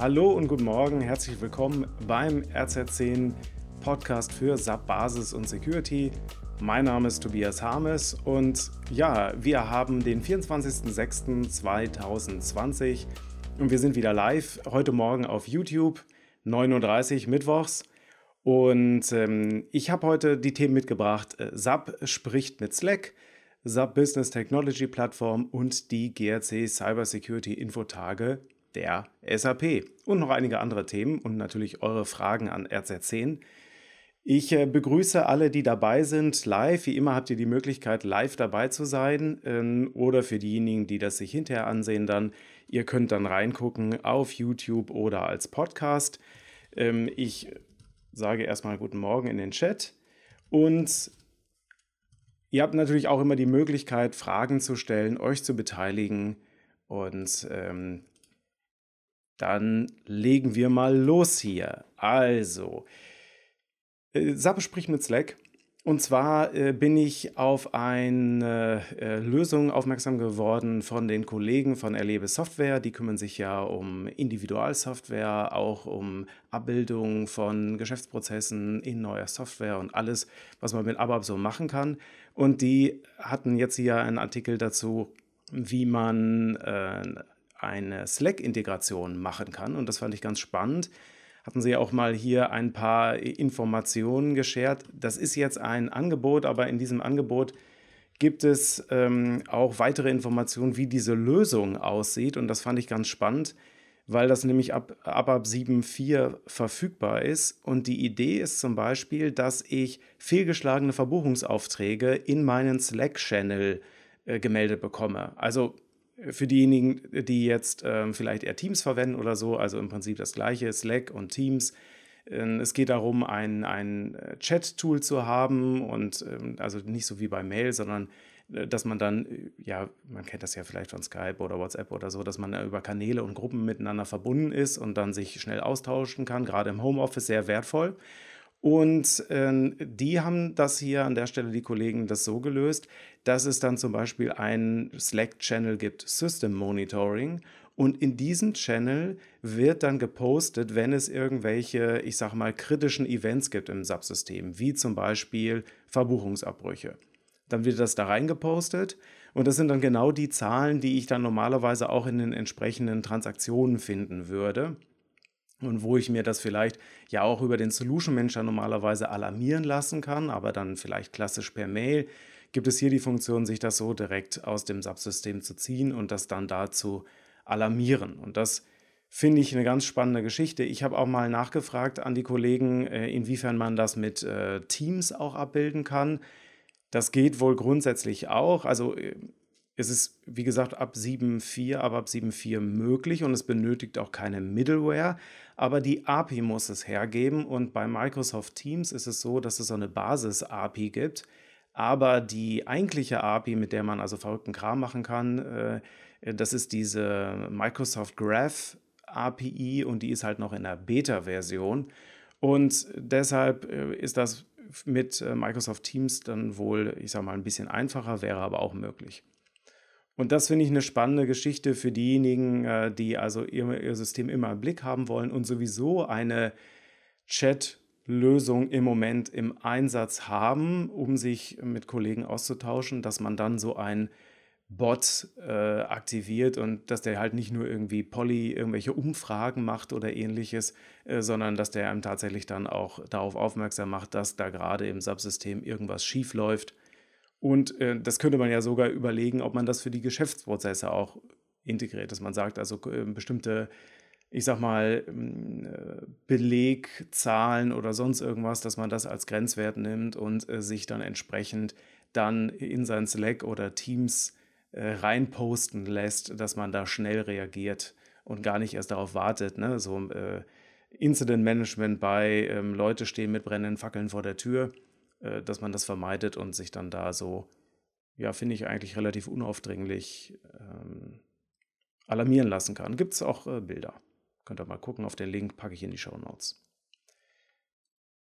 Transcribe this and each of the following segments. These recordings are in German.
Hallo und guten Morgen, herzlich willkommen beim RZ10 Podcast für SAP Basis und Security. Mein Name ist Tobias Harmes und ja, wir haben den 24.06.2020 und wir sind wieder live heute Morgen auf YouTube, 39 Mittwochs. Und ähm, ich habe heute die Themen mitgebracht. Äh, SAP spricht mit Slack, SAP Business Technology Plattform und die GRC Cyber Security Infotage der SAP. Und noch einige andere Themen und natürlich eure Fragen an RZ10. Ich äh, begrüße alle, die dabei sind, live. Wie immer habt ihr die Möglichkeit, live dabei zu sein. Ähm, oder für diejenigen, die das sich hinterher ansehen, dann, ihr könnt dann reingucken auf YouTube oder als Podcast. Ähm, ich sage erstmal guten Morgen in den Chat. Und ihr habt natürlich auch immer die Möglichkeit, Fragen zu stellen, euch zu beteiligen. Und ähm, dann legen wir mal los hier. Also, äh, Sappe spricht mit Slack. Und zwar äh, bin ich auf eine äh, Lösung aufmerksam geworden von den Kollegen von Erlebe Software. Die kümmern sich ja um Individualsoftware, auch um Abbildung von Geschäftsprozessen in neuer Software und alles, was man mit ABAP so machen kann. Und die hatten jetzt hier einen Artikel dazu, wie man äh, eine Slack-Integration machen kann. Und das fand ich ganz spannend hatten Sie auch mal hier ein paar Informationen geschert. Das ist jetzt ein Angebot, aber in diesem Angebot gibt es ähm, auch weitere Informationen, wie diese Lösung aussieht. Und das fand ich ganz spannend, weil das nämlich ab, ab, ab 7.4 verfügbar ist. Und die Idee ist zum Beispiel, dass ich fehlgeschlagene Verbuchungsaufträge in meinen Slack-Channel äh, gemeldet bekomme. Also für diejenigen, die jetzt ähm, vielleicht eher Teams verwenden oder so, also im Prinzip das gleiche, Slack und Teams. Ähm, es geht darum, ein, ein äh, Chat-Tool zu haben und ähm, also nicht so wie bei Mail, sondern äh, dass man dann, äh, ja, man kennt das ja vielleicht von Skype oder WhatsApp oder so, dass man über Kanäle und Gruppen miteinander verbunden ist und dann sich schnell austauschen kann, gerade im Homeoffice sehr wertvoll. Und äh, die haben das hier an der Stelle, die Kollegen, das so gelöst, dass es dann zum Beispiel einen Slack-Channel gibt, System Monitoring. Und in diesem Channel wird dann gepostet, wenn es irgendwelche, ich sag mal, kritischen Events gibt im Subsystem, wie zum Beispiel Verbuchungsabbrüche. Dann wird das da reingepostet und das sind dann genau die Zahlen, die ich dann normalerweise auch in den entsprechenden Transaktionen finden würde und wo ich mir das vielleicht ja auch über den Solution Manager normalerweise alarmieren lassen kann, aber dann vielleicht klassisch per Mail, gibt es hier die Funktion, sich das so direkt aus dem Subsystem zu ziehen und das dann dazu alarmieren. Und das finde ich eine ganz spannende Geschichte. Ich habe auch mal nachgefragt an die Kollegen, äh, inwiefern man das mit äh, Teams auch abbilden kann. Das geht wohl grundsätzlich auch. Also äh, es ist, wie gesagt, ab 7.4, aber ab 7.4 möglich und es benötigt auch keine Middleware. Aber die API muss es hergeben und bei Microsoft Teams ist es so, dass es so eine Basis-API gibt. Aber die eigentliche API, mit der man also verrückten Kram machen kann, äh, das ist diese Microsoft Graph API und die ist halt noch in der Beta-Version. Und deshalb äh, ist das mit äh, Microsoft Teams dann wohl, ich sag mal, ein bisschen einfacher, wäre aber auch möglich. Und das finde ich eine spannende Geschichte für diejenigen, die also ihr, System immer im Blick haben wollen und sowieso eine Chat-Lösung im Moment im Einsatz haben, um sich mit Kollegen auszutauschen, dass man dann so ein Bot äh, aktiviert und dass der halt nicht nur irgendwie Polly irgendwelche Umfragen macht oder ähnliches, äh, sondern dass der einem tatsächlich dann auch darauf aufmerksam macht, dass da gerade im Subsystem irgendwas schief läuft. Und äh, das könnte man ja sogar überlegen, ob man das für die Geschäftsprozesse auch integriert, dass man sagt, also äh, bestimmte, ich sag mal, ähm, äh, Belegzahlen oder sonst irgendwas, dass man das als Grenzwert nimmt und äh, sich dann entsprechend dann in sein Slack oder Teams äh, reinposten lässt, dass man da schnell reagiert und gar nicht erst darauf wartet. Ne? So äh, Incident Management bei ähm, Leute stehen mit brennenden Fackeln vor der Tür äh, dass man das vermeidet und sich dann da so, ja, finde ich eigentlich relativ unaufdringlich ähm, alarmieren lassen kann. Gibt es auch äh, Bilder. Könnt ihr mal gucken, auf den Link packe ich in die Show Notes.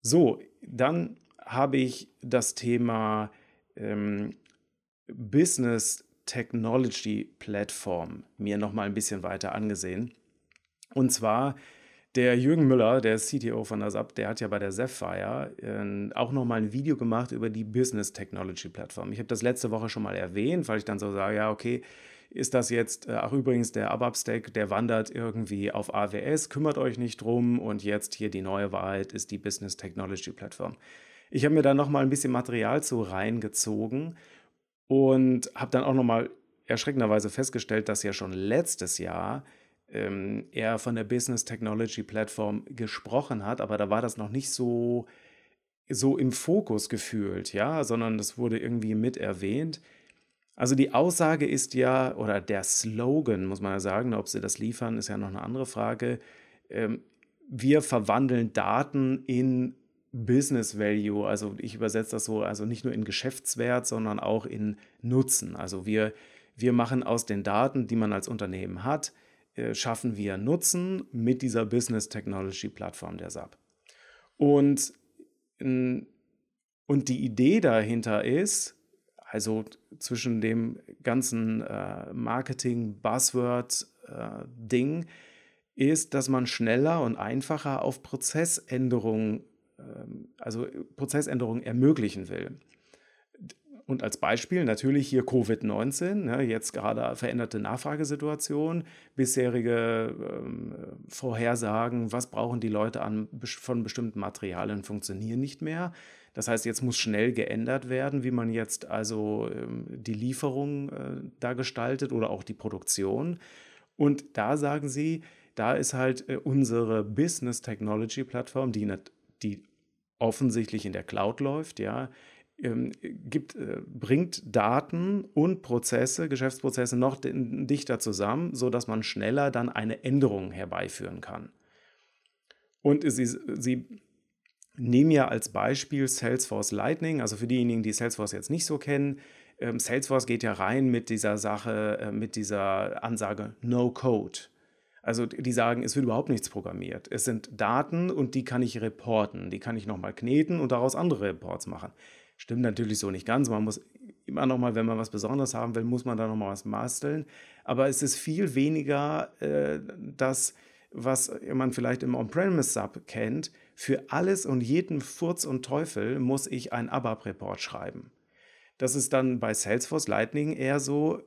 So, dann habe ich das Thema ähm, Business Technology Platform mir noch mal ein bisschen weiter angesehen. Und zwar der Jürgen Müller, der CTO von der SAP, der hat ja bei der Sapphire äh, auch nochmal ein Video gemacht über die Business Technology Plattform. Ich habe das letzte Woche schon mal erwähnt, weil ich dann so sage, ja, okay, ist das jetzt, äh, ach übrigens, der ABAP-Stack, der wandert irgendwie auf AWS, kümmert euch nicht drum und jetzt hier die neue Wahrheit ist die Business Technology Plattform. Ich habe mir da nochmal ein bisschen Material zu reingezogen und habe dann auch nochmal erschreckenderweise festgestellt, dass ja schon letztes Jahr ähm, er von der Business Technology Plattform gesprochen hat, aber da war das noch nicht so, so im Fokus gefühlt, ja, sondern das wurde irgendwie mit erwähnt. Also die Aussage ist ja, oder der Slogan, muss man ja sagen, ob sie das liefern, ist ja noch eine andere Frage. Ähm, wir verwandeln Daten in Business Value, also ich übersetze das so, also nicht nur in Geschäftswert, sondern auch in Nutzen. Also wir, wir machen aus den Daten, die man als Unternehmen hat, äh, schaffen wir Nutzen mit dieser Business Technology Plattform der SAP. Und, und die Idee dahinter ist, also zwischen dem ganzen äh, Marketing-Buzzword-Ding, äh, ist, dass man schneller und einfacher auf Prozessänderungen, äh, also Prozessänderungen ermöglichen will. Und als Beispiel natürlich hier Covid-19, ne, jetzt gerade veränderte Nachfragesituation, bisherige ähm, Vorhersagen, was brauchen die Leute an, von bestimmten Materialien, funktionieren nicht mehr. Das heißt, jetzt muss schnell geändert werden, wie man jetzt also ähm, die Lieferung äh, da gestaltet oder auch die Produktion. Und da sagen sie, da ist halt äh, unsere Business Technology Plattform, die, die offensichtlich in der Cloud läuft, ja, ähm, gibt, äh, bringt Daten und Prozesse, Geschäftsprozesse noch dichter zusammen, sodass man schneller dann eine Änderung herbeiführen kann. Und sie, sie nehmen ja als Beispiel Salesforce Lightning, also für diejenigen, die Salesforce jetzt nicht so kennen, ähm, Salesforce geht ja rein mit dieser Sache, äh, mit dieser Ansage No Code. Also die sagen, es wird überhaupt nichts programmiert. Es sind Daten und die kann ich reporten. Die kann ich nochmal kneten und daraus andere Reports machen. Stimmt natürlich so nicht ganz. Man muss immer noch mal, wenn man was Besonderes haben will, muss man da noch mal was basteln. Aber es ist viel weniger äh, das, was man vielleicht im On-Premise-Sub kennt. Für alles und jeden Furz und Teufel muss ich ein ABAP-Report schreiben. Das ist dann bei Salesforce Lightning eher so,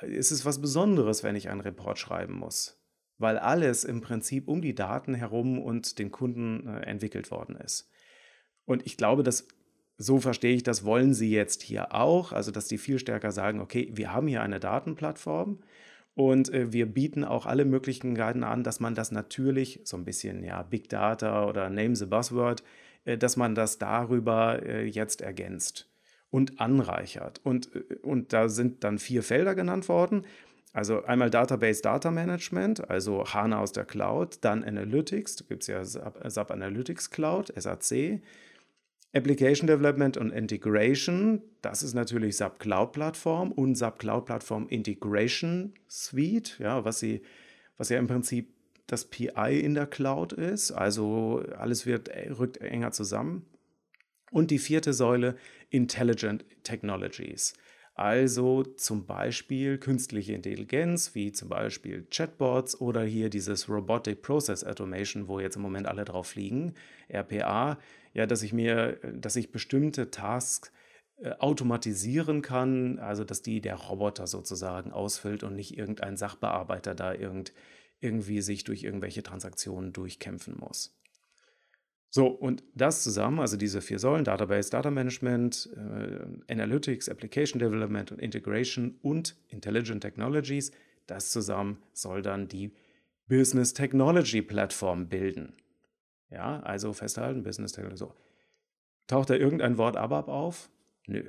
ist es was Besonderes, wenn ich einen Report schreiben muss. Weil alles im Prinzip um die Daten herum und den Kunden äh, entwickelt worden ist. Und ich glaube, dass so verstehe ich das, wollen sie jetzt hier auch, also dass die viel stärker sagen, okay, wir haben hier eine Datenplattform und äh, wir bieten auch alle Möglichkeiten an, dass man das natürlich so ein bisschen, ja, Big Data oder Name the Buzzword, äh, dass man das darüber äh, jetzt ergänzt und anreichert. Und, äh, und da sind dann vier Felder genannt worden. Also einmal Database Data Management, also HANA aus der Cloud, dann Analytics, da gibt es ja SAP, Analytics Cloud, SAC, Application Development und Integration, das ist natürlich SAP Cloud Plattform und SAP Cloud Plattform Integration Suite, ja, was, sie, was ja im Prinzip das PI in der Cloud ist. Also alles wird, rückt enger zusammen. Und die vierte Säule, Intelligent Technologies. Also zum Beispiel künstliche Intelligenz, wie zum Beispiel Chatbots oder hier dieses Robotic Process Automation, wo jetzt im Moment alle drauf fliegen, RPA, ja, dass ich mir, dass ich bestimmte Tasks äh, automatisieren kann, also dass die der Roboter sozusagen ausfüllt und nicht irgendein Sachbearbeiter da irgend, irgendwie sich durch irgendwelche Transaktionen durchkämpfen muss. So, und das zusammen, also diese vier Säulen, Database, Data Management, äh, Analytics, Application Development und Integration und Intelligent Technologies, das zusammen soll dann die Business Technology Plattform bilden. Ja, also festhalten, Business Technology. So. Taucht da irgendein Wort ABAP auf? Nö.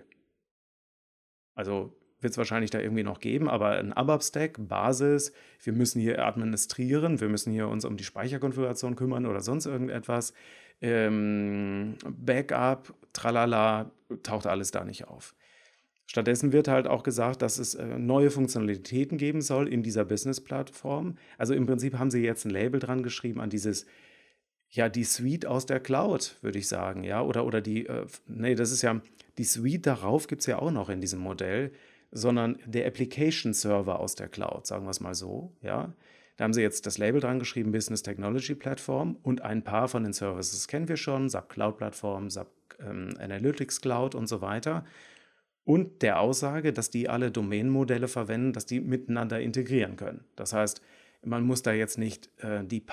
Also wird es wahrscheinlich da irgendwie noch geben, aber ein ABAP-Stack, Basis, wir müssen hier administrieren, wir müssen hier uns um die Speicherkonfiguration kümmern oder sonst irgendetwas ähm, Backup, tralala, taucht alles da nicht auf. Stattdessen wird halt auch gesagt, dass es äh, neue Funktionalitäten geben soll in dieser Business-Plattform. Also im Prinzip haben sie jetzt ein Label dran geschrieben an dieses, ja, die Suite aus der Cloud, würde ich sagen, ja, oder, oder die, äh, nee, das ist ja, die Suite darauf gibt es ja auch noch in diesem Modell, sondern der Application Server aus der Cloud, sagen wir es mal so, ja. Da haben sie jetzt das Label dran geschrieben, Business Technology Platform und ein paar von den Services kennen wir schon, SAP Cloud Plattform, SAP ähm, Analytics Cloud und so weiter. Und der Aussage, dass die alle Domänenmodelle verwenden, dass die miteinander integrieren können. Das heißt, man muss da jetzt nicht äh, die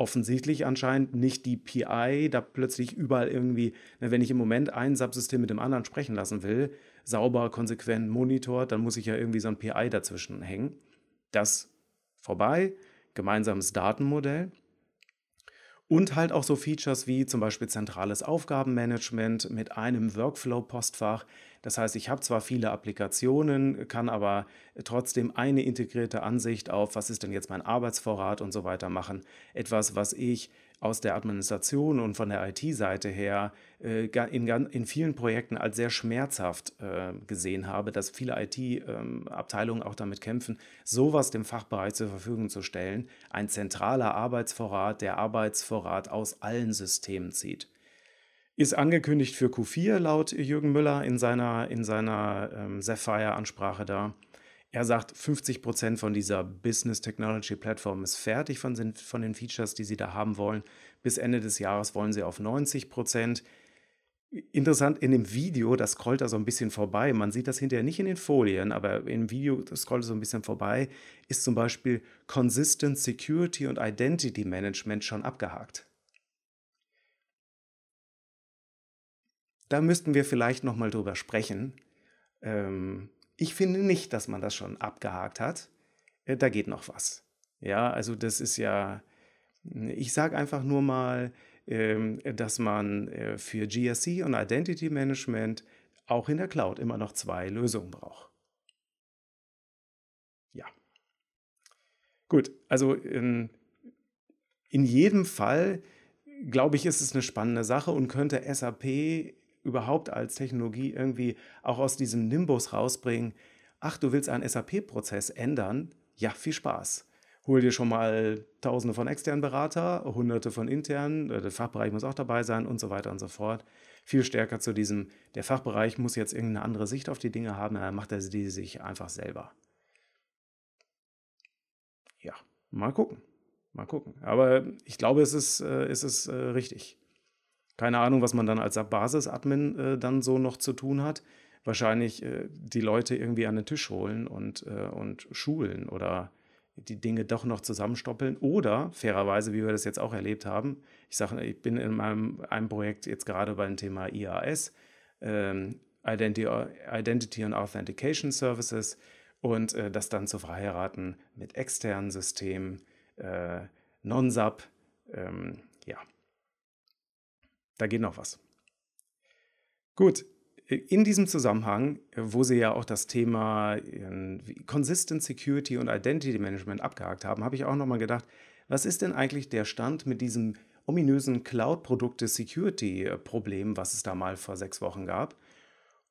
offensichtlich anscheinend nicht die PI da plötzlich überall irgendwie, wenn ich im Moment ein Subsystem mit dem anderen sprechen lassen will, sauber, konsequent monitort, dann muss ich ja irgendwie so ein PI dazwischen hängen. Das vorbei, gemeinsames Datenmodell. Und halt auch so Features wie zum Beispiel zentrales Aufgabenmanagement mit einem Workflow-Postfach. Das heißt, ich habe zwar viele Applikationen, kann aber trotzdem eine integrierte Ansicht auf, was ist denn jetzt mein Arbeitsvorrat und so weiter machen. Etwas, was ich aus der Administration und von der IT-Seite her äh, in, in vielen Projekten als sehr schmerzhaft äh, gesehen habe, dass viele IT-Abteilungen ähm, auch damit kämpfen, sowas dem Fachbereich zur Verfügung zu stellen. Ein zentraler Arbeitsvorrat, der Arbeitsvorrat aus allen Systemen zieht. Ist angekündigt für Q4 laut Jürgen Müller in seiner, in seiner ähm, Sapphire-Ansprache da. Er sagt, 50 Prozent von dieser Business Technology Plattform ist fertig von den, von den Features, die sie da haben wollen. Bis Ende des Jahres wollen sie auf 90 Prozent. Interessant, in dem Video, das scrollt da so ein bisschen vorbei, man sieht das hinterher nicht in den Folien, aber im Video scrollt so ein bisschen vorbei, ist zum Beispiel Consistent Security und Identity Management schon abgehakt. Da müssten wir vielleicht nochmal drüber sprechen. Ähm, ich finde nicht, dass man das schon abgehakt hat. Äh, da geht noch was. Ja, also das ist ja, ich sage einfach nur mal, ähm, dass man äh, für GSC und Identity Management auch in der Cloud immer noch zwei Lösungen braucht. Ja. Gut, also in, in jedem Fall, glaube ich, ist es eine spannende Sache und könnte SAP überhaupt als Technologie irgendwie auch aus diesem Nimbus rausbringen, ach, du willst einen SAP-Prozess ändern? Ja, viel Spaß. Hol dir schon mal Tausende von externen Berater, Hunderte von internen, äh, der Fachbereich muss auch dabei sein und so weiter und so fort. Viel stärker zu diesem, der Fachbereich muss jetzt irgendeine andere Sicht auf die Dinge haben, dann macht er die sich einfach selber. Ja, mal gucken. Mal gucken. Aber ich glaube, es ist, äh, es ist äh, richtig. Keine Ahnung, was man dann als Basis-Admin äh, dann so noch zu tun hat. Wahrscheinlich äh, die Leute irgendwie an den Tisch holen und, äh, und schulen oder die Dinge doch noch zusammenstoppeln. Oder, fairerweise, wie wir das jetzt auch erlebt haben, ich sage, ich bin in meinem einem Projekt jetzt gerade beim Thema IAS, ähm, Identity, Identity and Authentication Services, und äh, das dann zu verheiraten mit externen Systemen, äh, Non-SAP, ähm, ja, da geht noch was. Gut, in diesem Zusammenhang, wo Sie ja auch das Thema ähm, Consistent Security und Identity Management abgehakt haben, habe ich auch nochmal gedacht, was ist denn eigentlich der Stand mit diesem ominösen Cloud-Produkte-Security-Problem, was es da mal vor sechs Wochen gab?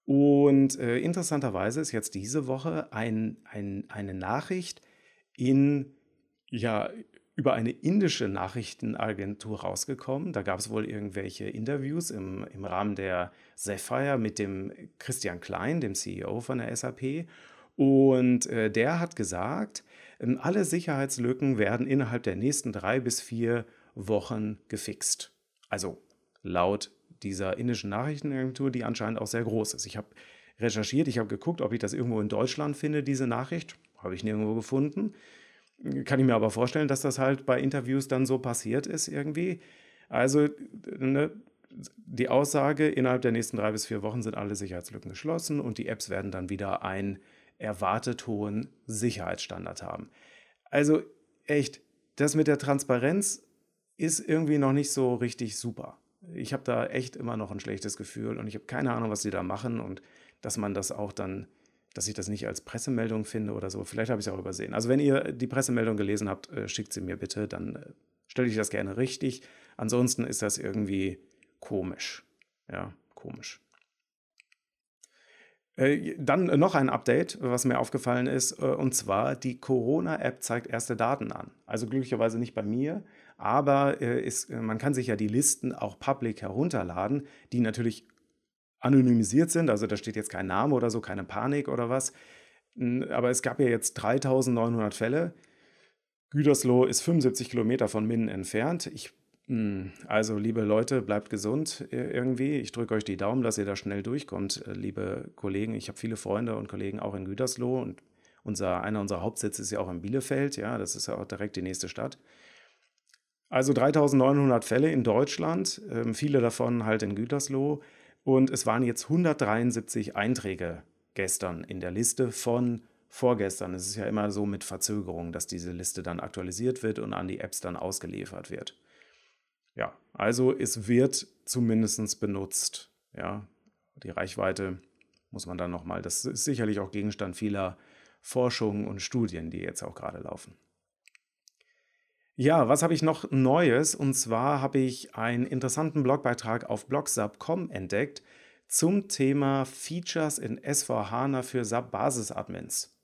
Und äh, interessanterweise ist jetzt diese Woche ein, ein, eine Nachricht in ja, über eine indische Nachrichtenagentur rausgekommen. Da gab es wohl irgendwelche Interviews im, im Rahmen der Sapphire mit dem Christian Klein, dem CEO von der SAP. Und äh, der hat gesagt, äh, alle Sicherheitslücken werden innerhalb der nächsten drei bis vier Wochen gefixt. Also laut dieser indischen Nachrichtenagentur, die anscheinend auch sehr groß ist. Ich habe recherchiert, ich habe geguckt, ob ich das irgendwo in Deutschland finde, diese Nachricht. Habe ich nirgendwo gefunden. Kann ich mir aber vorstellen, dass das halt bei Interviews dann so passiert ist irgendwie. Also ne, die Aussage, innerhalb der nächsten drei bis vier Wochen sind alle Sicherheitslücken geschlossen und die Apps werden dann wieder einen erwartet hohen Sicherheitsstandard haben. Also echt, das mit der Transparenz ist irgendwie noch nicht so richtig super. Ich habe da echt immer noch ein schlechtes Gefühl und ich habe keine Ahnung, was sie da machen und dass man das auch dann dass ich das nicht als Pressemeldung finde oder so. Vielleicht habe ich es auch übersehen. Also wenn ihr die Pressemeldung gelesen habt, äh, schickt sie mir bitte, dann äh, stelle ich das gerne richtig. Ansonsten ist das irgendwie komisch. Ja, komisch. Äh, dann noch ein Update, was mir aufgefallen ist, und zwar die Corona-App zeigt erste Daten an. Also glücklicherweise nicht bei mir, aber ist, man kann sich ja die Listen auch public herunterladen, die natürlich anonymisiert sind, also da steht jetzt kein Name oder so, keine Panik oder was. Aber es gab ja jetzt 3900 Fälle. Gütersloh ist 75 Kilometer von Minden entfernt. Ich, hm, also, liebe Leute, bleibt gesund irgendwie. Ich drücke euch die Daumen, dass ihr da schnell durchkommt, äh, liebe Kollegen. Ich habe viele Freunde und Kollegen auch in Gütersloh und unser, einer unserer Hauptsitze ist ja auch in Bielefeld. Ja, das ist ja auch direkt die nächste Stadt. Also 3900 Fälle in Deutschland, ähm, viele davon halt in Gütersloh. Und es waren jetzt 173 Einträge gestern in der Liste von vorgestern. Es ist ja immer so mit Verzögerung, dass diese Liste dann aktualisiert wird und an die Apps dann ausgeliefert wird. Ja, also es wird zumindest benutzt. Ja, die Reichweite muss man dann nochmal, das ist sicherlich auch Gegenstand vieler Forschungen und Studien, die jetzt auch gerade laufen. Ja, was habe ich noch Neues? Und zwar habe ich einen interessanten Blogbeitrag auf blogsub.com entdeckt zum Thema Features in S4HANA für SAP Basis-Admins.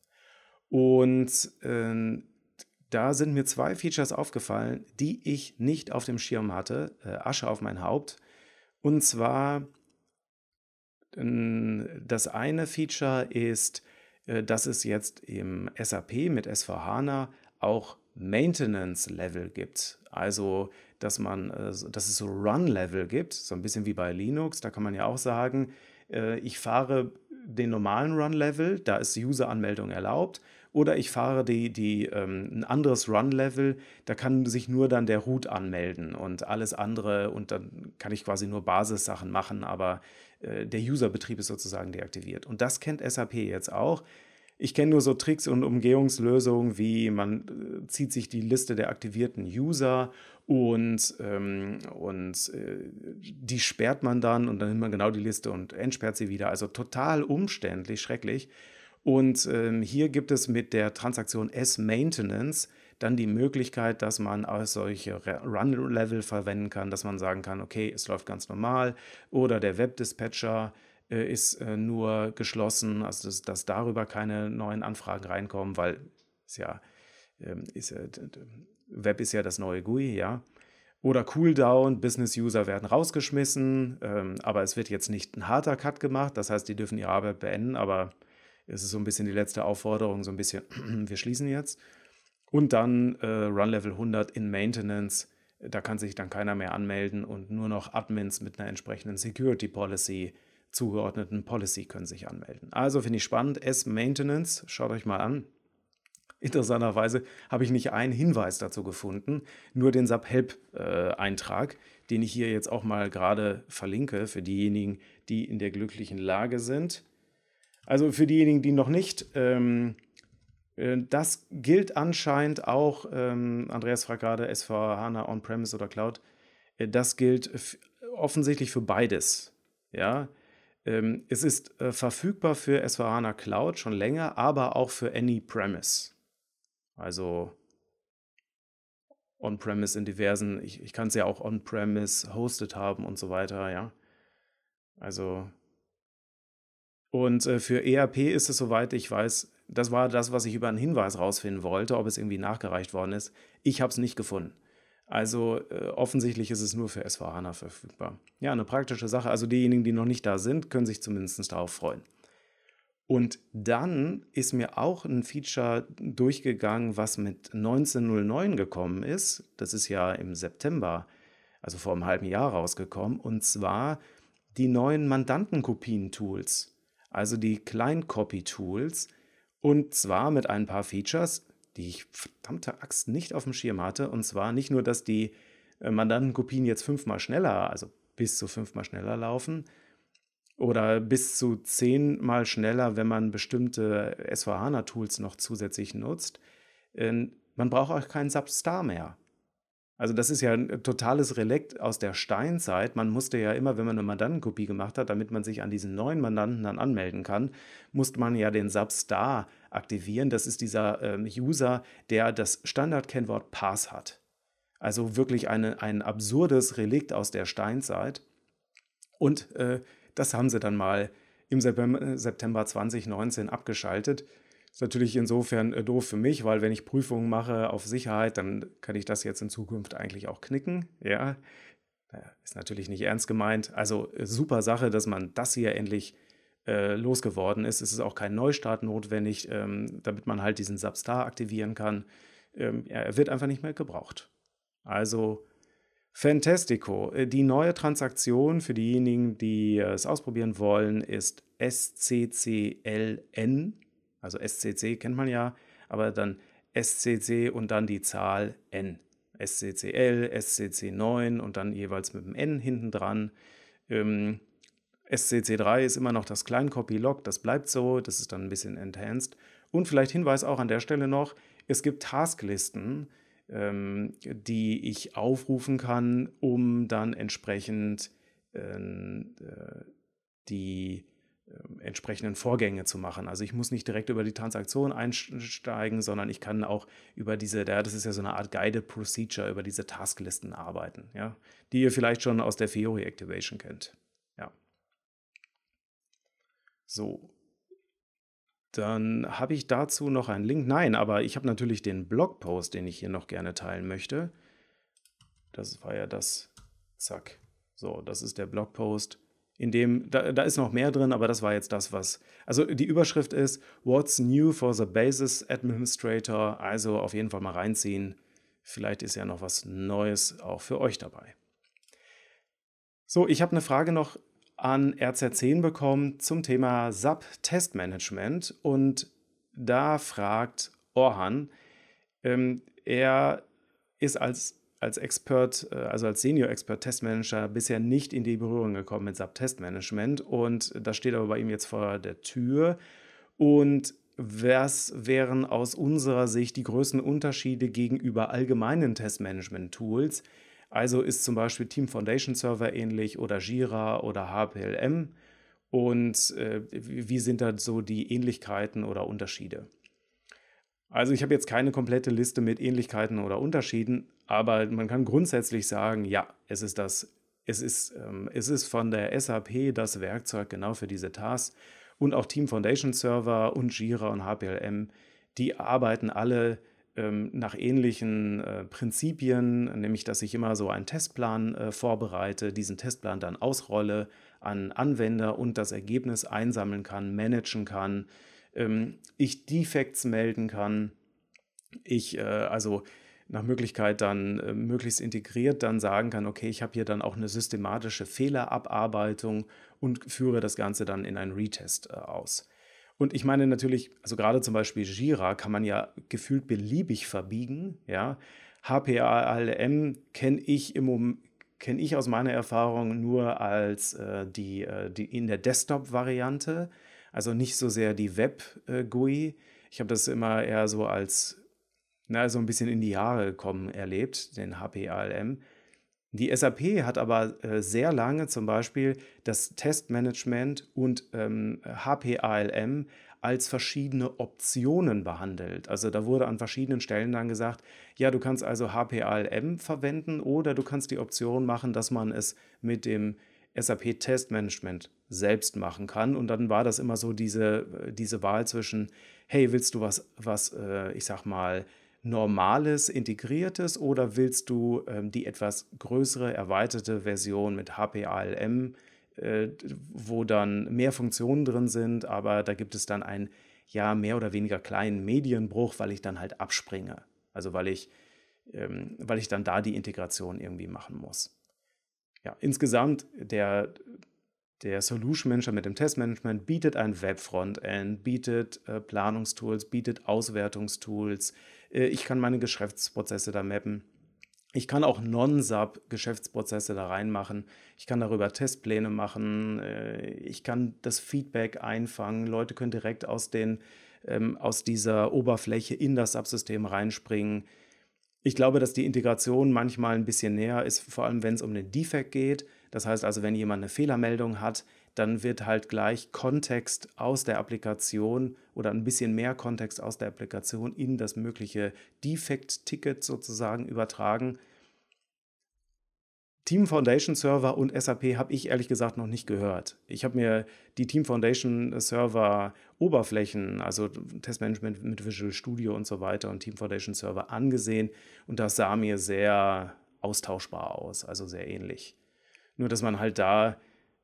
Und äh, da sind mir zwei Features aufgefallen, die ich nicht auf dem Schirm hatte. Äh, Asche auf mein Haupt. Und zwar, äh, das eine Feature ist, äh, dass es jetzt im SAP mit S4HANA auch Maintenance-Level gibt. Also, dass man, äh, dass es so Run-Level gibt, so ein bisschen wie bei Linux. Da kann man ja auch sagen, äh, ich fahre den normalen Run-Level, da ist User-Anmeldung erlaubt. Oder ich fahre die, die, ähm, ein anderes Run-Level, da kann sich nur dann der Root anmelden und alles andere und dann kann ich quasi nur Basissachen machen, aber äh, der User-Betrieb ist sozusagen deaktiviert. Und das kennt SAP jetzt auch. Ich kenne nur so Tricks und Umgehungslösungen, wie man äh, zieht sich die Liste der aktivierten User und, ähm, und äh, die sperrt man dann und dann nimmt man genau die Liste und entsperrt sie wieder. Also total umständlich, schrecklich. Und ähm, hier gibt es mit der Transaktion S-Maintenance dann die Möglichkeit, dass man auch solche Run-Level verwenden kann, dass man sagen kann, okay, es läuft ganz normal oder der Web-Dispatcher äh, ist äh, nur geschlossen, also dass, dass, darüber keine neuen Anfragen reinkommen, weil es ja, ähm, ist, Web ist ja das neue GUI, ja. Oder Cooldown, Business-User werden rausgeschmissen, ähm, aber es wird jetzt nicht ein harter Cut gemacht, das heißt, die dürfen ihre Arbeit beenden, aber es ist so ein bisschen die letzte Aufforderung, so ein bisschen, wir schließen jetzt. Und dann äh, Run Level 100 in Maintenance, da kann sich dann keiner mehr anmelden und nur noch Admins mit einer entsprechenden Security Policy zugeordneten Policy können sich anmelden. Also finde ich spannend. S-Maintenance, schaut euch mal an. Interessanterweise habe ich nicht einen Hinweis dazu gefunden, nur den SAP-Help-Eintrag, den ich hier jetzt auch mal gerade verlinke für diejenigen, die in der glücklichen Lage sind. Also für diejenigen, die noch nicht, ähm, äh, das gilt anscheinend auch, ähm, Andreas fragt gerade, SV HANA On-Premise oder Cloud, äh, das gilt offensichtlich für beides. Ja, es ist äh, verfügbar für S4HANA Cloud schon länger, aber auch für Any Premise. Also On-Premise in diversen, ich, ich kann es ja auch On-Premise hosted haben und so weiter, ja. Also und äh, für ERP ist es, soweit ich weiß, das war das, was ich über einen Hinweis rausfinden wollte, ob es irgendwie nachgereicht worden ist. Ich habe es nicht gefunden. Also äh, offensichtlich ist es nur für SVHANA verfügbar. Ja, eine praktische Sache. Also diejenigen, die noch nicht da sind, können sich zumindest darauf freuen. Und dann ist mir auch ein Feature durchgegangen, was mit 1909 gekommen ist. Das ist ja im September, also vor einem halben Jahr rausgekommen. Und zwar die neuen Mandantenkopien-Tools, also die Klein-Copy-Tools. Und zwar mit ein paar Features, die ich verdammte Axt nicht auf dem Schirm hatte. Und zwar nicht nur, dass die äh, Mandantenkopien jetzt fünfmal schneller, also bis zu fünfmal schneller laufen oder bis zu zehnmal schneller, wenn man bestimmte S4HANA-Tools noch zusätzlich nutzt. Ähm, man braucht auch keinen Substar mehr. Also das ist ja ein totales Relikt aus der Steinzeit. Man musste ja immer, wenn man eine Mandantenkopie gemacht hat, damit man sich an diesen neuen Mandanten dann anmelden kann, musste man ja den Substar aktivieren. Das ist dieser ähm, User, der das Standardkennwort Pass hat. Also wirklich eine, ein absurdes Relikt aus der Steinzeit. Und äh, das haben sie dann mal im September 2019 abgeschaltet. Ist natürlich insofern äh, doof für mich, weil wenn ich Prüfungen mache auf Sicherheit, dann kann ich das jetzt in Zukunft eigentlich auch knicken. Ja, ist natürlich nicht ernst gemeint. Also äh, super Sache, dass man das hier endlich äh, losgeworden ist. Es ist auch kein Neustart notwendig, ähm, damit man halt diesen Substar aktivieren kann. ähm, er wird einfach nicht mehr gebraucht. Also Fantastico. Die neue Transaktion für diejenigen, die es ausprobieren wollen, ist SCCLN. Also SCC kennt man ja, aber dann SCC und dann die Zahl N. SCCL, SCC9 und dann jeweils mit dem N hinten dran. Ähm, SCC3 ist immer noch das Kleincopy-Log, das bleibt so, das ist dann ein bisschen enhanced. Und vielleicht Hinweis auch an der Stelle noch, es gibt Tasklisten, ähm, die ich aufrufen kann, um dann entsprechend ähm, äh, die entsprechenden Vorgänge zu machen. Also ich muss nicht direkt über die Transaktion einsteigen, sondern ich kann auch über diese, das ist ja so eine Art Guided Procedure, über diese Tasklisten arbeiten, ja, die ihr vielleicht schon aus der Fiori Activation kennt. Ja. So, dann habe ich dazu noch einen Link. Nein, aber ich habe natürlich den Blogpost, den ich hier noch gerne teilen möchte. Das war ja das. Zack. So, das ist der Blogpost. In dem, da, da ist noch mehr drin, aber das war jetzt das, was. Also die Überschrift ist What's new for the Basis Administrator? Also auf jeden Fall mal reinziehen. Vielleicht ist ja noch was Neues auch für euch dabei. So, ich habe eine Frage noch an RZ10 bekommen zum Thema SAP Testmanagement und da fragt Orhan, ähm, er ist als, als Expert, äh, also als Senior Expert Testmanager bisher nicht in die Berührung gekommen mit SAP Testmanagement und das steht aber bei ihm jetzt vor der Tür und was wären aus unserer Sicht die größten Unterschiede gegenüber allgemeinen Testmanagement-Tools? Also ist zum Beispiel Team Foundation Server ähnlich oder Jira oder HPLM. Und äh, wie sind da so die Ähnlichkeiten oder Unterschiede? Also ich habe jetzt keine komplette Liste mit Ähnlichkeiten oder Unterschieden, aber man kann grundsätzlich sagen, ja, es ist das, es ist, ähm, es ist von der SAP das Werkzeug genau für diese Tasks und auch Team Foundation Server und Jira und HPLM, die arbeiten alle ähm, nach ähnlichen äh, Prinzipien, nämlich dass ich immer so einen Testplan äh, vorbereite, diesen Testplan dann ausrolle an Anwender und das Ergebnis einsammeln kann, managen kann, ähm, ich Defects melden kann, ich äh, also nach Möglichkeit dann äh, möglichst integriert dann sagen kann, okay, ich habe hier dann auch eine systematische Fehlerabarbeitung und führe das Ganze dann in einen Retest äh, aus. Und ich meine natürlich, also gerade zum Beispiel Jira kann man ja gefühlt beliebig verbiegen. Ja, HPALM kenne ich im Moment kenne ich aus meiner Erfahrung nur als äh, die, äh, die in der Desktop-Variante, also nicht so sehr die Web-GUI. Ich habe das immer eher so als, na, so ein bisschen in die Jahre gekommen erlebt, den HPALM. Die SAP hat aber äh, sehr lange zum Beispiel das Testmanagement und ähm, HPALM als verschiedene Optionen behandelt. Also da wurde an verschiedenen Stellen dann gesagt, ja, du kannst also HPALM verwenden oder du kannst die Option machen, dass man es mit dem SAP Testmanagement selbst machen kann. Und dann war das immer so diese, äh, diese Wahl zwischen, hey, willst du was, was äh, ich sag mal, normales, integriertes oder willst du ähm, die etwas größere, erweiterte Version mit HPALM, äh, wo dann mehr Funktionen drin sind, aber da gibt es dann einen ja mehr oder weniger kleinen Medienbruch, weil ich dann halt abspringe. Also weil ich, ähm, weil ich dann da die Integration irgendwie machen muss. Ja, insgesamt der der Solution Manager mit dem Testmanagement bietet ein Web-Frontend, bietet äh, Planungstools, bietet Auswertungstools. Äh, ich kann meine Geschäftsprozesse da mappen. Ich kann auch Non-Sub-Geschäftsprozesse da reinmachen. Ich kann darüber Testpläne machen. Äh, ich kann das Feedback einfangen. Leute können direkt aus, den, ähm, aus dieser Oberfläche in das Subsystem reinspringen. Ich glaube, dass die Integration manchmal ein bisschen näher ist, vor allem wenn es um den Defect geht. Das heißt also, wenn jemand eine Fehlermeldung hat, dann wird halt gleich Kontext aus der Applikation oder ein bisschen mehr Kontext aus der Applikation in das mögliche Defect-Ticket sozusagen übertragen. Team Foundation Server und SAP habe ich ehrlich gesagt noch nicht gehört. Ich habe mir die Team Foundation Server Oberflächen, also Testmanagement mit Visual Studio und so weiter und Team Foundation Server angesehen und das sah mir sehr austauschbar aus, also sehr ähnlich. Nur, dass man halt da,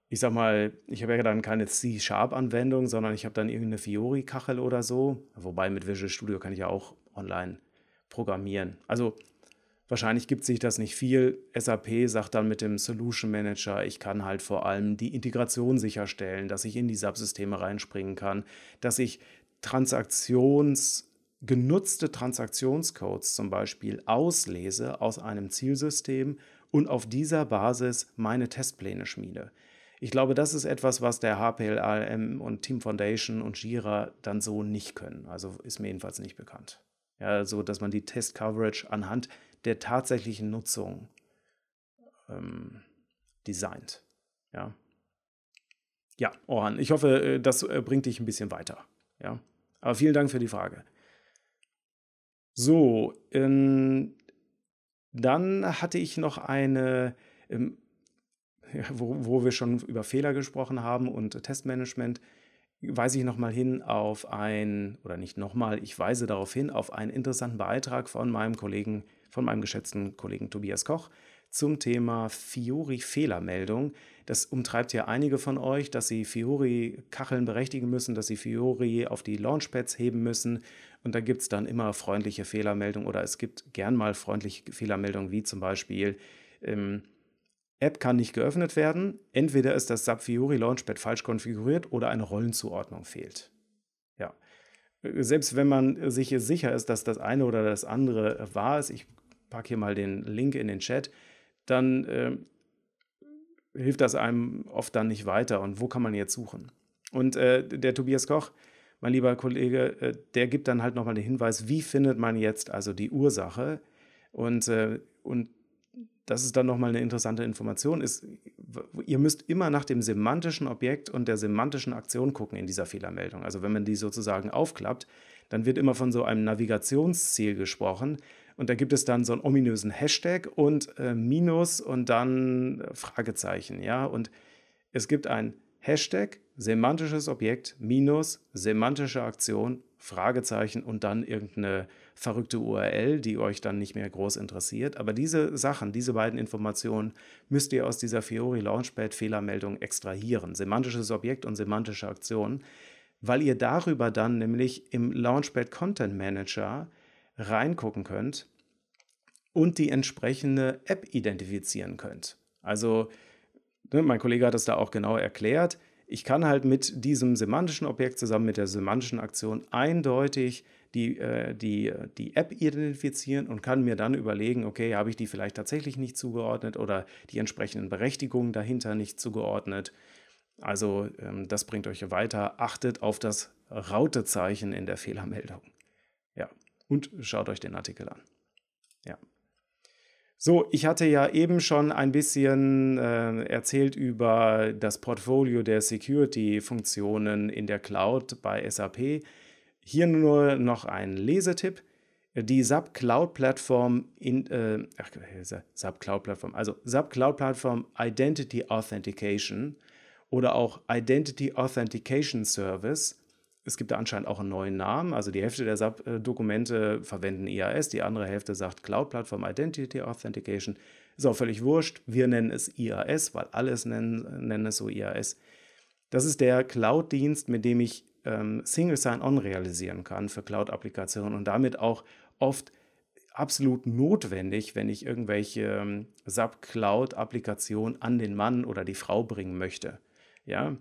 ich sag mal, ich habe ja dann keine C-Sharp-Anwendung, sondern ich habe dann irgendeine Fiori-Kachel oder so. Wobei mit Visual Studio kann ich ja auch online programmieren. Also wahrscheinlich gibt sich das nicht viel. SAP sagt dann mit dem Solution Manager, ich kann halt vor allem die Integration sicherstellen, dass ich in die Subsysteme reinspringen kann, dass ich Transaktions genutzte Transaktionscodes zum Beispiel auslese aus einem Zielsystem und auf dieser Basis meine Testpläne schmiede. Ich glaube, das ist etwas, was der HPLM und Team Foundation und Jira dann so nicht können. Also ist mir jedenfalls nicht bekannt. Ja, so dass man die Test Coverage anhand der tatsächlichen Nutzung ähm, designt. Ja. Ja, Orhan, ich hoffe, äh, das äh, bringt dich ein bisschen weiter. Ja. Aber vielen Dank für die Frage. So, ähm, dann hatte ich noch eine, ähm, wo, wo wir schon über Fehler gesprochen haben und Testmanagement, weise ich nochmal hin auf ein, oder nicht nochmal, ich weise darauf hin, auf einen interessanten Beitrag von meinem Kollegen, von meinem geschätzten Kollegen Tobias Koch zum Thema Fiori-Fehlermeldung. Das umtreibt ja einige von euch, dass sie Fiori-Kacheln berechtigen müssen, dass sie Fiori auf die Launchpads heben müssen. Und da gibt es dann immer freundliche Fehlermeldungen oder es gibt gern mal freundliche Fehlermeldungen, wie zum Beispiel ähm, App kann nicht geöffnet werden. Entweder ist das SAP Fiori Launchpad falsch konfiguriert oder eine Rollenzuordnung fehlt. Ja. Selbst wenn man sich sicher ist, dass das eine oder das andere wahr ist, ich packe hier mal den Link in den Chat, dann äh, hilft das einem oft dann nicht weiter. Und wo kann man jetzt suchen? Und äh, der Tobias Koch, mein lieber Kollege, äh, der gibt dann halt nochmal den Hinweis, wie findet man jetzt also die Ursache? Und, äh, und das ist dann nochmal eine interessante Information, ist, ihr müsst immer nach dem semantischen Objekt und der semantischen Aktion gucken in dieser Fehlermeldung. Also wenn man die sozusagen aufklappt, dann wird immer von so einem Navigationsziel gesprochen. Und da gibt es dann so einen ominösen Hashtag und äh, Minus und dann äh, Fragezeichen. Ja? Und es gibt ein Hashtag, semantisches Objekt, Minus, semantische Aktion, Fragezeichen und dann irgendeine verrückte URL, die euch dann nicht mehr groß interessiert. Aber diese Sachen, diese beiden Informationen müsst ihr aus dieser Fiori Launchpad Fehlermeldung extrahieren. Semantisches Objekt und semantische Aktion, weil ihr darüber dann nämlich im Launchpad Content Manager reingucken könnt und die entsprechende App identifizieren könnt. Also, ne, mein Kollege hat es da auch genau erklärt. Ich kann halt mit diesem semantischen Objekt zusammen mit der semantischen Aktion eindeutig die, äh, die, die App identifizieren und kann mir dann überlegen, okay, habe ich die vielleicht tatsächlich nicht zugeordnet oder die entsprechenden Berechtigungen dahinter nicht zugeordnet. Also ähm, das bringt euch weiter. Achtet auf das Rautezeichen in der Fehlermeldung. Ja, und schaut euch den Artikel an. Ja. So, ich hatte ja eben schon ein bisschen äh, erzählt über das Portfolio der Security-Funktionen in der Cloud bei SAP. Hier nur noch ein Lesetipp. Die SAP Cloud Plattform in äh, ach, SAP Cloud Plattform, also SAP Cloud Plattform Identity Authentication oder auch Identity Authentication Service es gibt da anscheinend auch einen neuen Namen. Also die Hälfte der SAP-Dokumente verwenden IAS, die andere Hälfte sagt Cloud Platform Identity Authentication. Ist auch völlig wurscht. Wir nennen es IAS, weil alles nennen, nennen es so IAS. Das ist der Cloud-Dienst, mit dem ich ähm, Single Sign-On realisieren kann für Cloud-Applikationen und damit auch oft absolut notwendig, wenn ich irgendwelche ähm, SAP Cloud-Applikationen an den Mann oder die Frau bringen möchte. Ja.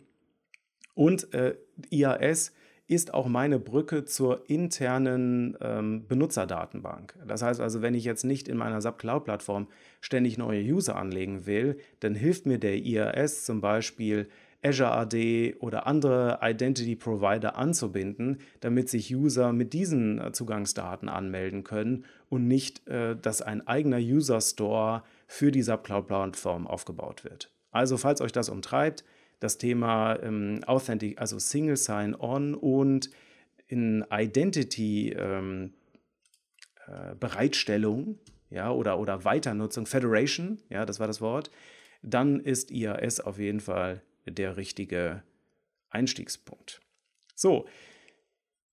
Und äh, IAS ist auch meine Brücke zur internen ähm, Benutzerdatenbank. Das heißt also, wenn ich jetzt nicht in meiner SAP Cloud Plattform ständig neue User anlegen will, dann hilft mir der IAS zum Beispiel Azure AD oder andere Identity Provider anzubinden, damit sich User mit diesen äh, Zugangsdaten anmelden können und nicht, äh, dass ein eigener User Store für die SAP Cloud Plattform aufgebaut wird. Also, falls euch das umtreibt, das Thema ähm, Authentic, also Single Sign-On und in Identity ähm, äh, Bereitstellung ja, oder, oder Weiternutzung, Federation, ja, das war das Wort, dann ist IAS auf jeden Fall der richtige Einstiegspunkt. So,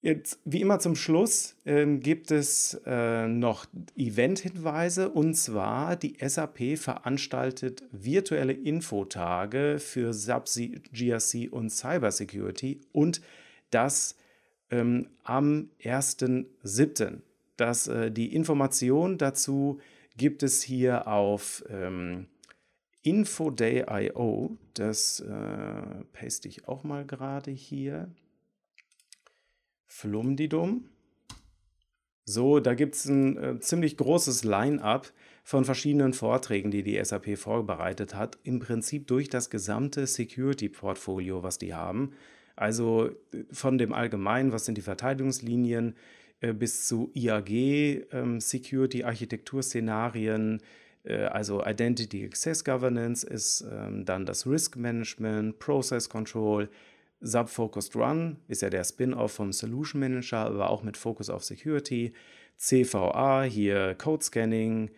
Jetzt, wie immer zum Schluss ähm, gibt es äh, noch Event-Hinweise und zwar die SAP veranstaltet virtuelle Infotage für SAP GRC und Cybersecurity und das ähm, am 1.7. dass äh, die Information dazu gibt es hier auf ähm, Info.day.io. Das äh, paste ich auch mal gerade hier. Flumdidum. So, da gibt es ein äh, ziemlich großes Line-up von verschiedenen Vorträgen, die die SAP vorbereitet hat, im Prinzip durch das gesamte Security-Portfolio, was die haben. Also äh, von dem Allgemeinen, was sind die Verteidigungslinien, äh, bis zu IAG, ähm, äh, also Identity Access Governance ist ähm, dann das Risk Management, Process Control, Sub-Focused Run ist ja der Spin-off vom Solution Manager, aber auch mit Focus auf Security. CVA, hier Code Scanning.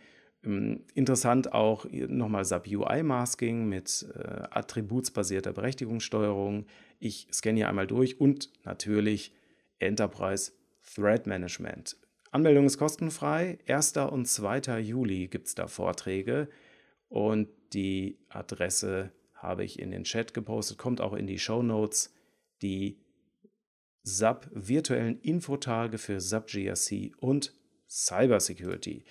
Ähm, interessant auch nochmal Sub-UI-Masking mit äh, attributsbasierter Berechtigungssteuerung. Ich scanne hier einmal durch und natürlich Enterprise Threat Management. Anmeldung ist kostenfrei. 1. und 2. Juli gibt es da Vorträge und die Adresse habe ich in den Chat gepostet, kommt auch in die Show Notes. Die SAP virtuellen Infotage für SAP GRC und Cybersecurity.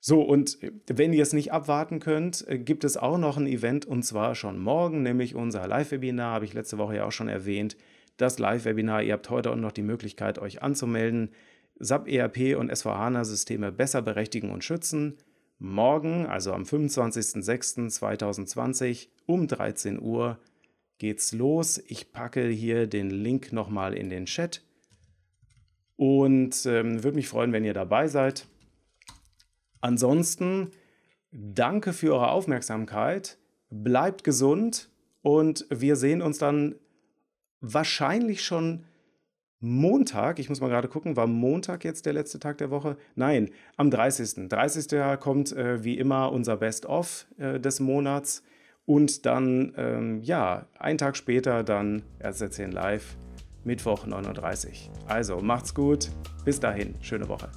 So, und äh, wenn ihr es nicht abwarten könnt, äh, gibt es auch noch ein Event und zwar schon morgen, nämlich unser Live-Webinar, habe ich letzte Woche ja auch schon erwähnt. Das Live-Webinar, ihr habt heute auch noch die Möglichkeit, euch anzumelden. SAP ERP und S4HANA-Systeme besser berechtigen und schützen. Morgen, also am 25.06.2020 um 13 Uhr geht's los. Ich packe hier den Link nochmal in den Chat und ähm, würde mich freuen, wenn ihr dabei seid. Ansonsten danke für eure Aufmerksamkeit, bleibt gesund und wir sehen uns dann wahrscheinlich schon Montag, ich muss mal gerade gucken, war Montag jetzt der letzte Tag der Woche? Nein, am 30. 30. kommt äh, wie immer unser Best-of äh, des Monats und dann, ähm, ja, einen Tag später dann RZ10 Live, Mittwoch 39. Also macht's gut, bis dahin, schöne Woche.